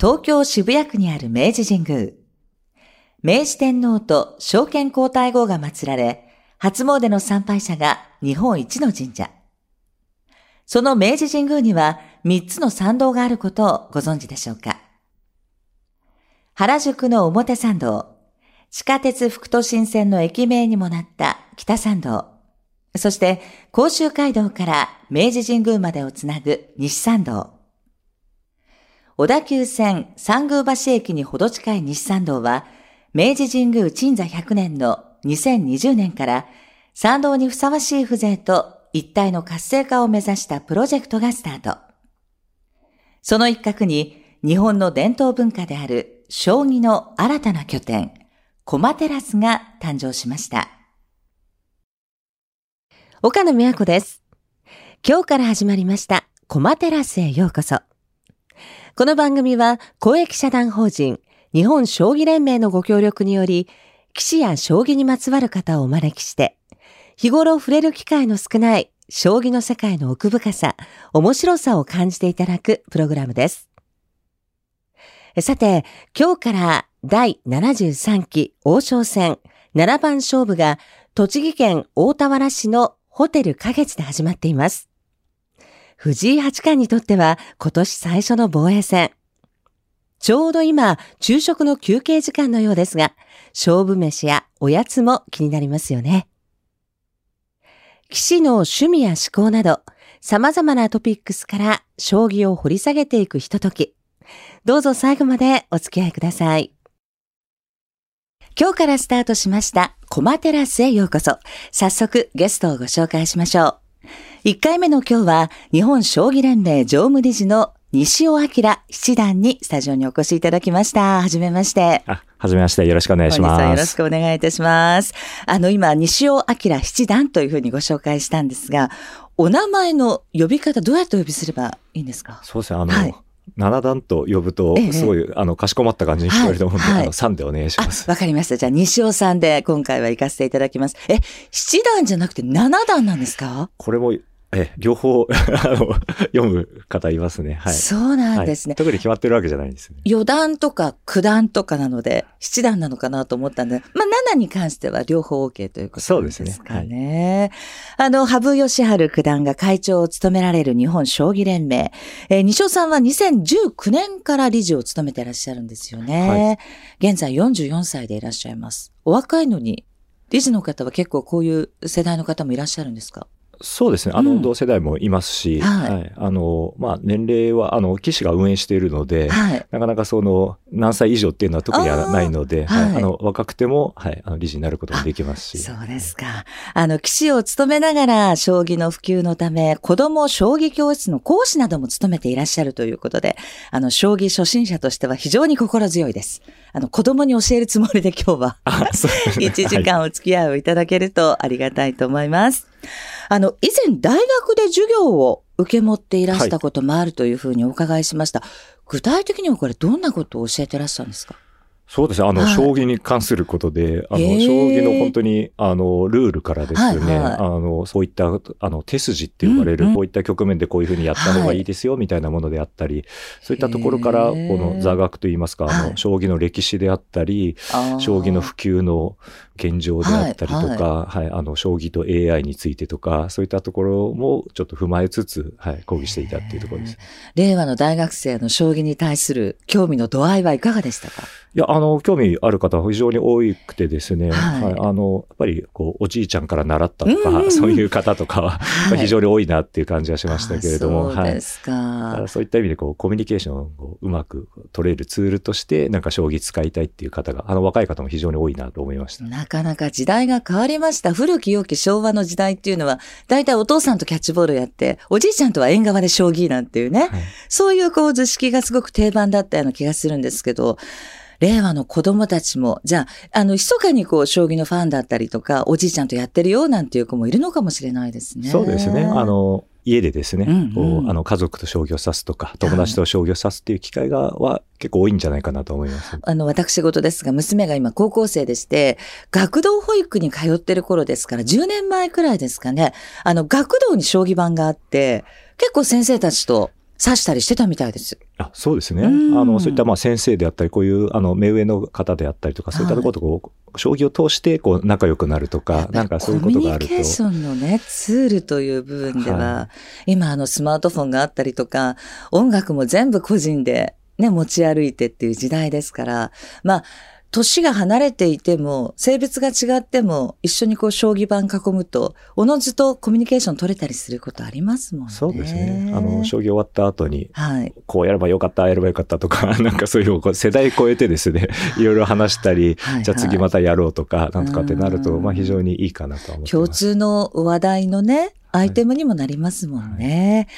東京渋谷区にある明治神宮。明治天皇と証券皇太后が祀られ、初詣の参拝者が日本一の神社。その明治神宮には3つの参道があることをご存知でしょうか原宿の表参道、地下鉄副都心線の駅名にもなった北参道、そして甲州街道から明治神宮までをつなぐ西参道。小田急線三宮橋駅にほど近い西参道は、明治神宮鎮座100年の2020年から参道にふさわしい風情と一体の活性化を目指したプロジェクトがスタート。その一角に日本の伝統文化である将棋の新たな拠点、コマテラスが誕生しました。岡野美和子です。今日から始まりましたコマテラスへようこそ。この番組は公益社団法人日本将棋連盟のご協力により、棋士や将棋にまつわる方をお招きして、日頃触れる機会の少ない将棋の世界の奥深さ、面白さを感じていただくプログラムです。さて、今日から第73期王将戦7番勝負が栃木県大田原市のホテル花月で始まっています。藤井八冠にとっては今年最初の防衛戦。ちょうど今、昼食の休憩時間のようですが、勝負飯やおやつも気になりますよね。騎士の趣味や思考など、様々なトピックスから将棋を掘り下げていくひととき。どうぞ最後までお付き合いください。今日からスタートしました、コマテラスへようこそ。早速ゲストをご紹介しましょう。1回目の今日は、日本将棋連盟常務理事の西尾明七段にスタジオにお越しいただきました。はじめまして。あ、はじめまして。よろしくお願いします。よろしくお願いいたします。あの、今、西尾明七段というふうにご紹介したんですが、お名前の呼び方どうやってお呼びすればいいんですか？そうですね。あの、はい七段と呼ぶと、すごい、ええ、あの、かしこまった感じに聞こえると思うんで、はい、あの、3でお願いします。わかりました。じゃあ、西尾さんで今回は行かせていただきます。え、七段じゃなくて七段なんですか？これもえ、両方あの、読む方いますね。はい。そうなんですね、はい、特に決まってるわけじゃないんですね。四段とか九段とかなので、七段なのかなと思ったんで、まあ、七に関しては両方 OK ということですかね。そうですね。はい、あの、羽生善治九段が会長を務められる日本将棋連盟。えー、西尾さんは2019年から理事を務めていらっしゃるんですよね。はい、現在44歳でいらっしゃいます。お若いのに、理事の方は結構こういう世代の方もいらっしゃるんですか？そうですね。あの、同世代もいますし、はい、はい。あの、まあ、年齢は、あの、騎士が運営しているので、はい、なかなかその、何歳以上っていうのは特にないので、はい、あの、若くても、はい、あの、理事になることもできますし。そうですか。あの、騎士を務めながら、将棋の普及のため、子供将棋教室の講師なども務めていらっしゃるということで、あの、将棋初心者としては非常に心強いです。あの、子供に教えるつもりで今日は、1 時間お付き合いをいただけるとありがたいと思います。あの、以前大学で授業を受け持っていらしたこともあるというふうにお伺いしました。はい、具体的にはこれどんなことを教えてらっしゃるんですか？そうですね。あの、はい、将棋に関することで、あの、将棋の本当に、あの、ルールからですね、はいはい、あの、そういった、あの、手筋って呼ばれる、うんうん、こういった局面でこういうふうにやった方がいいですよ、みたいなものであったり、そういったところから、この座学といいますか、あの、将棋の歴史であったり、将棋の普及の現状であったりとか、はい、はい、あの、将棋と AI についてとか、そういったところもちょっと踏まえつつ、はい、講義していたっていうところです。令和の大学生の将棋に対する興味の度合いはいかがでしたか？いや、あの、興味ある方は非常に多くてですね、はい、はい、あの、やっぱり、こう、おじいちゃんから習ったとか、そういう方とかは、はい、非常に多いなっていう感じはしましたけれども、そうですか。はい、そういった意味で、こう、コミュニケーションをうまく取れるツールとして、なんか将棋使いたいっていう方が、あの、若い方も非常に多いなと思いました。なかなか時代が変わりました。古き良き昭和の時代っていうのは、大体お父さんとキャッチボールやって、おじいちゃんとは縁側で将棋なんていうね、はい、そういうこう図式がすごく定番だったような気がするんですけど、令和の子供たちも、じゃあ、あの、密かにこう、将棋のファンだったりとか、おじいちゃんとやってるよなんていう子もいるのかもしれないですね。そうですね。あの、家でですね、うんうん、あの家族と将棋を指すとか、友達と将棋を指すっていう機会が、は結構多いんじゃないかなと思います。あの、私事ですが、娘が今高校生でして、学童保育に通ってる頃ですから、10年前くらいですかね、あの、学童に将棋盤があって、結構先生たちと指したりしてたみたいです。あそうですね。あの、そういったまあ先生であったり、こういうあの目上の方であったりとか、そういったところとこう、将棋を通してこう仲良くなるとか、なんかそういうことがあると。コミュニケーションのね、ツールという部分では、はい、今あのスマートフォンがあったりとか、音楽も全部個人でね、持ち歩いてっていう時代ですから、まあ、年が離れていても、性別が違っても、一緒にこう、将棋盤囲むと、おのずとコミュニケーション取れたりすることありますもんね。そうですね。あの、将棋終わった後に、はい、こうやればよかった、やればよかったとか、なんかそういう世代超えてですね、いろいろ話したり、はいはい、じゃあ次またやろうとか、なんとかってなると、まあ非常にいいかなと思ってます。共通の話題のね、アイテムにもなりますもんね。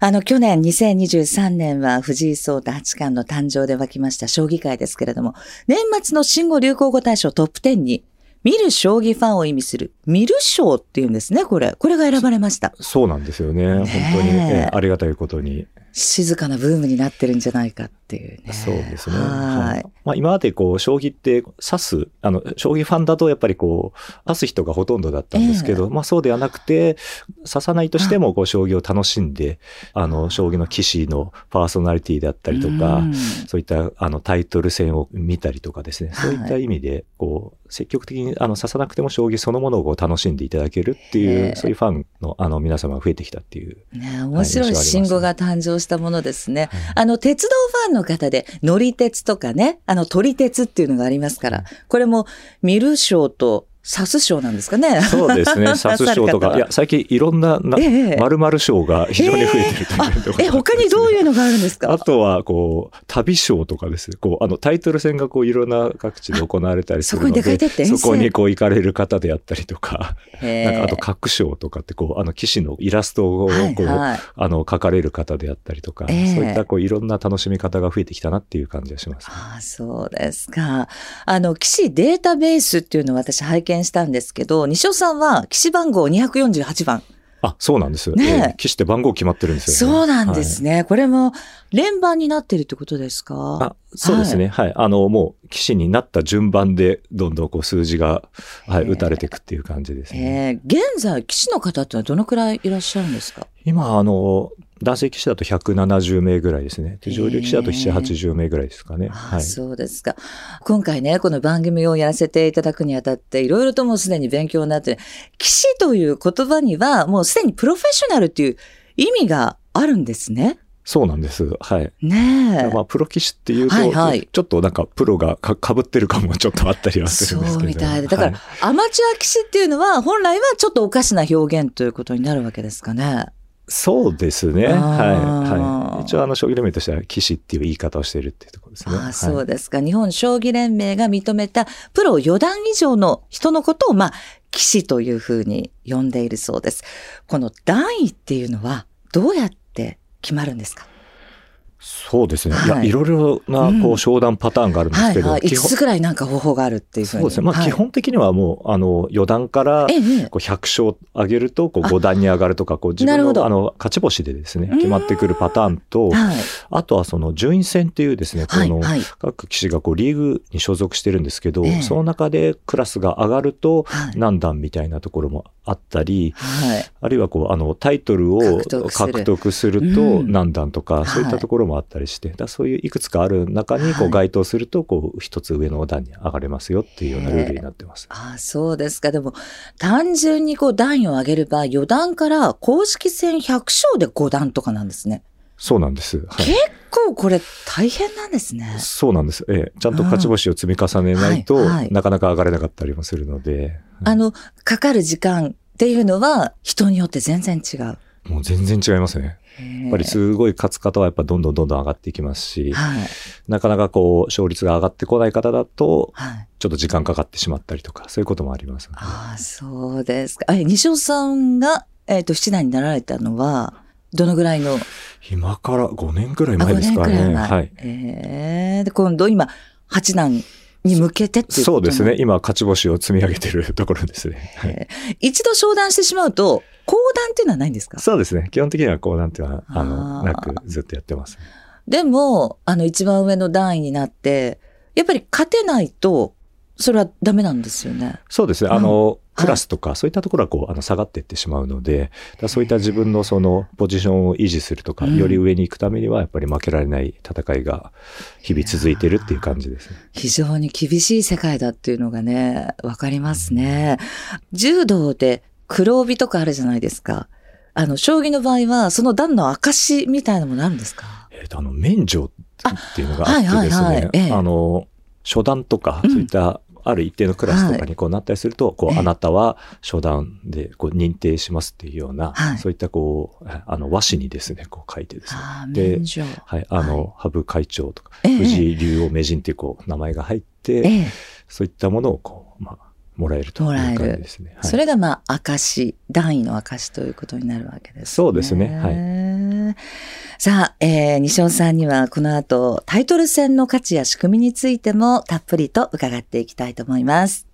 はい、あの、去年2023年は藤井聡太八冠の誕生で沸きました将棋界ですけれども、年末の新語・流行語大賞トップ10に、見る将棋ファンを意味する、見る賞っていうんですね、これ。これが選ばれました。そうなんですよね。本当に、えー、ありがたいことに。静かなブームになってるんじゃないかっていうね。そうですね。はい。まあ今までこう、将棋って指す、あの、将棋ファンだとやっぱりこう、指す人がほとんどだったんですけど、えー、まあそうではなくて、指さないとしてもこう、将棋を楽しんで、あの、将棋の棋士のパーソナリティであったりとか、そういったあの、タイトル戦を見たりとかですね、そういった意味で、こう、積極的にあの指さなくても将棋そのものを楽しんでいただけるっていう、そういうファンのあの皆様が増えてきたっていう。ね、面白い信号が誕生したものですね。あの、鉄道ファンの方で、乗り鉄とかね、あの、撮り鉄っていうのがありますから、これも、見る賞とサス賞なんですかね。そうですね。サス賞とか、いや、最近いろんな、な、まるまる賞が非常に増えてるというところ、ね、え、他にどういうのがあるんですか？あとは、こう、旅賞とかですね。こう、あの、タイトル戦がこう、いろんな各地で行われたりするので、そこにてって。そこにこう、行かれる方であったりとか、なんか、あと、各賞とかって、こう、あの、騎士のイラストを、こう、はいはい、あの、描かれる方であったりとか、そういった、こう、いろんな楽しみ方が増えてきたなっていう感じがします。ああ、そうですか。あの、騎士データベースっていうのを私拝見したんですけど、西尾さんは、騎士番号248番。あ、そうなんですよ。ね騎士って番号決まってるんですよ、ね、そうなんですね。はい、これも連番になってるってことですか？あそうですね、はい。はい。あの、もう騎士になった順番でどんどんこう数字が、はい、打たれていくっていう感じですね。えー、現在騎士の方ってのはどのくらいいらっしゃるんですか？今、あの、男性騎士だと170名ぐらいですね。で上流騎士だと7、80名ぐらいですかね。はい。そうですか。今回ね、この番組をやらせていただくにあたって、いろいろともうすでに勉強になって、騎士という言葉にはもうすでにプロフェッショナルっていう意味があるんですね。そうなんです。はい。ねえ。まあ、プロ棋士っていうと、はいはい、ちょっとなんかプロがかかぶってるかもちょっとあったりはするんですけど。そうみたいで。だから、はい、アマチュア棋士っていうのは、本来はちょっとおかしな表現ということになるわけですかね。そうですね。はい。はい。一応、あの、将棋連盟としては、棋士っていう言い方をしているっていうところですね。あそうですか。日本将棋連盟が認めた、プロ四段以上の人のことを、まあ、棋士というふうに呼んでいるそうです。この段位っていうのは、どうやって決まるんですか？そうですね。はい、いや、いろいろな、こう、商談パターンがあるんですけど。うん、はい、はい、5つぐらいなんか方法があるっていうふうに。そうですね。まあ、基本的にはもう、あの、余談から、こう、100勝上げると、こう、5段に上がるとか、こう、自分の、あの、勝ち星でですね、決まってくるパターンと、はい、あとはその、順位戦っていうですね、この、各棋士がこう、リーグに所属してるんですけど、その中でクラスが上がると、何段みたいなところもあったり、はい、あるいはこう、あの、タイトルを獲得すると何段とか、そういったところもあったりして、だそういういくつかある中にこう該当すると、こう、一つ上の段に上がれますよっていうようなルールになってます。ああ、そうですか。でも、単純にこう、段位を上げれば、4段から公式戦100勝で5段とかなんですね。そうなんです。はい、結構これ大変なんですね。そうなんです。ええ。ちゃんと勝ち星を積み重ねないと、はいはい、なかなか上がれなかったりもするので。あの、かかる時間っていうのは人によって全然違う。もう全然違いますね。やっぱりすごい勝つ方はやっぱどんどんどんどん上がっていきますし、はい、なかなかこう勝率が上がってこない方だと、ちょっと時間かかってしまったりとか、そういうこともあります、ね、ああ、そうですか。え、西尾さんが、えっ、ー、と、七段になられたのは、どのぐらいの？今から5年くらい前ですかね。はい。えー、で、今度今、八段に向けてっていうそうですね。今、勝ち星を積み上げてるところですね。はい、一度商談してしまうと、講談っていうのはないんですか？そうですね。基本的には講談っていうのは、あの、なくずっとやってます。でも、あの、一番上の段位になって、やっぱり勝てないと、それはダメなんですよね。そうですね。あの、クラスとか、そういったところはこう、あの、下がっていってしまうので、そういった自分のその、ポジションを維持するとか、より上に行くためには、やっぱり負けられない戦いが、日々続いてるっていう感じですね。非常に厳しい世界だっていうのがね、わかりますね。柔道で黒帯とかあるじゃないですか。あの、将棋の場合は、その段の証みたいなものあるんですか？えっ、と、あの、免除っていうのがあってですね、はいはいはいええ、あの、初段とか、そういったある一定のクラスとかにこうなったりすると、こう、あなたは初段でこう認定しますっていうような、そういったこう、あの、和紙にですね、こう書いてですね。で、はい、あの、羽生会長とか、藤井竜王名人っていうこう、名前が入って、そういったものをこう、まあ、もらえるという感じですね。それがまあ、証、段位の証ということになるわけですね。そうですね。はい。さあ、えー、西尾さんにはこの後、タイトル戦の価値や仕組みについてもたっぷりと伺っていきたいと思います。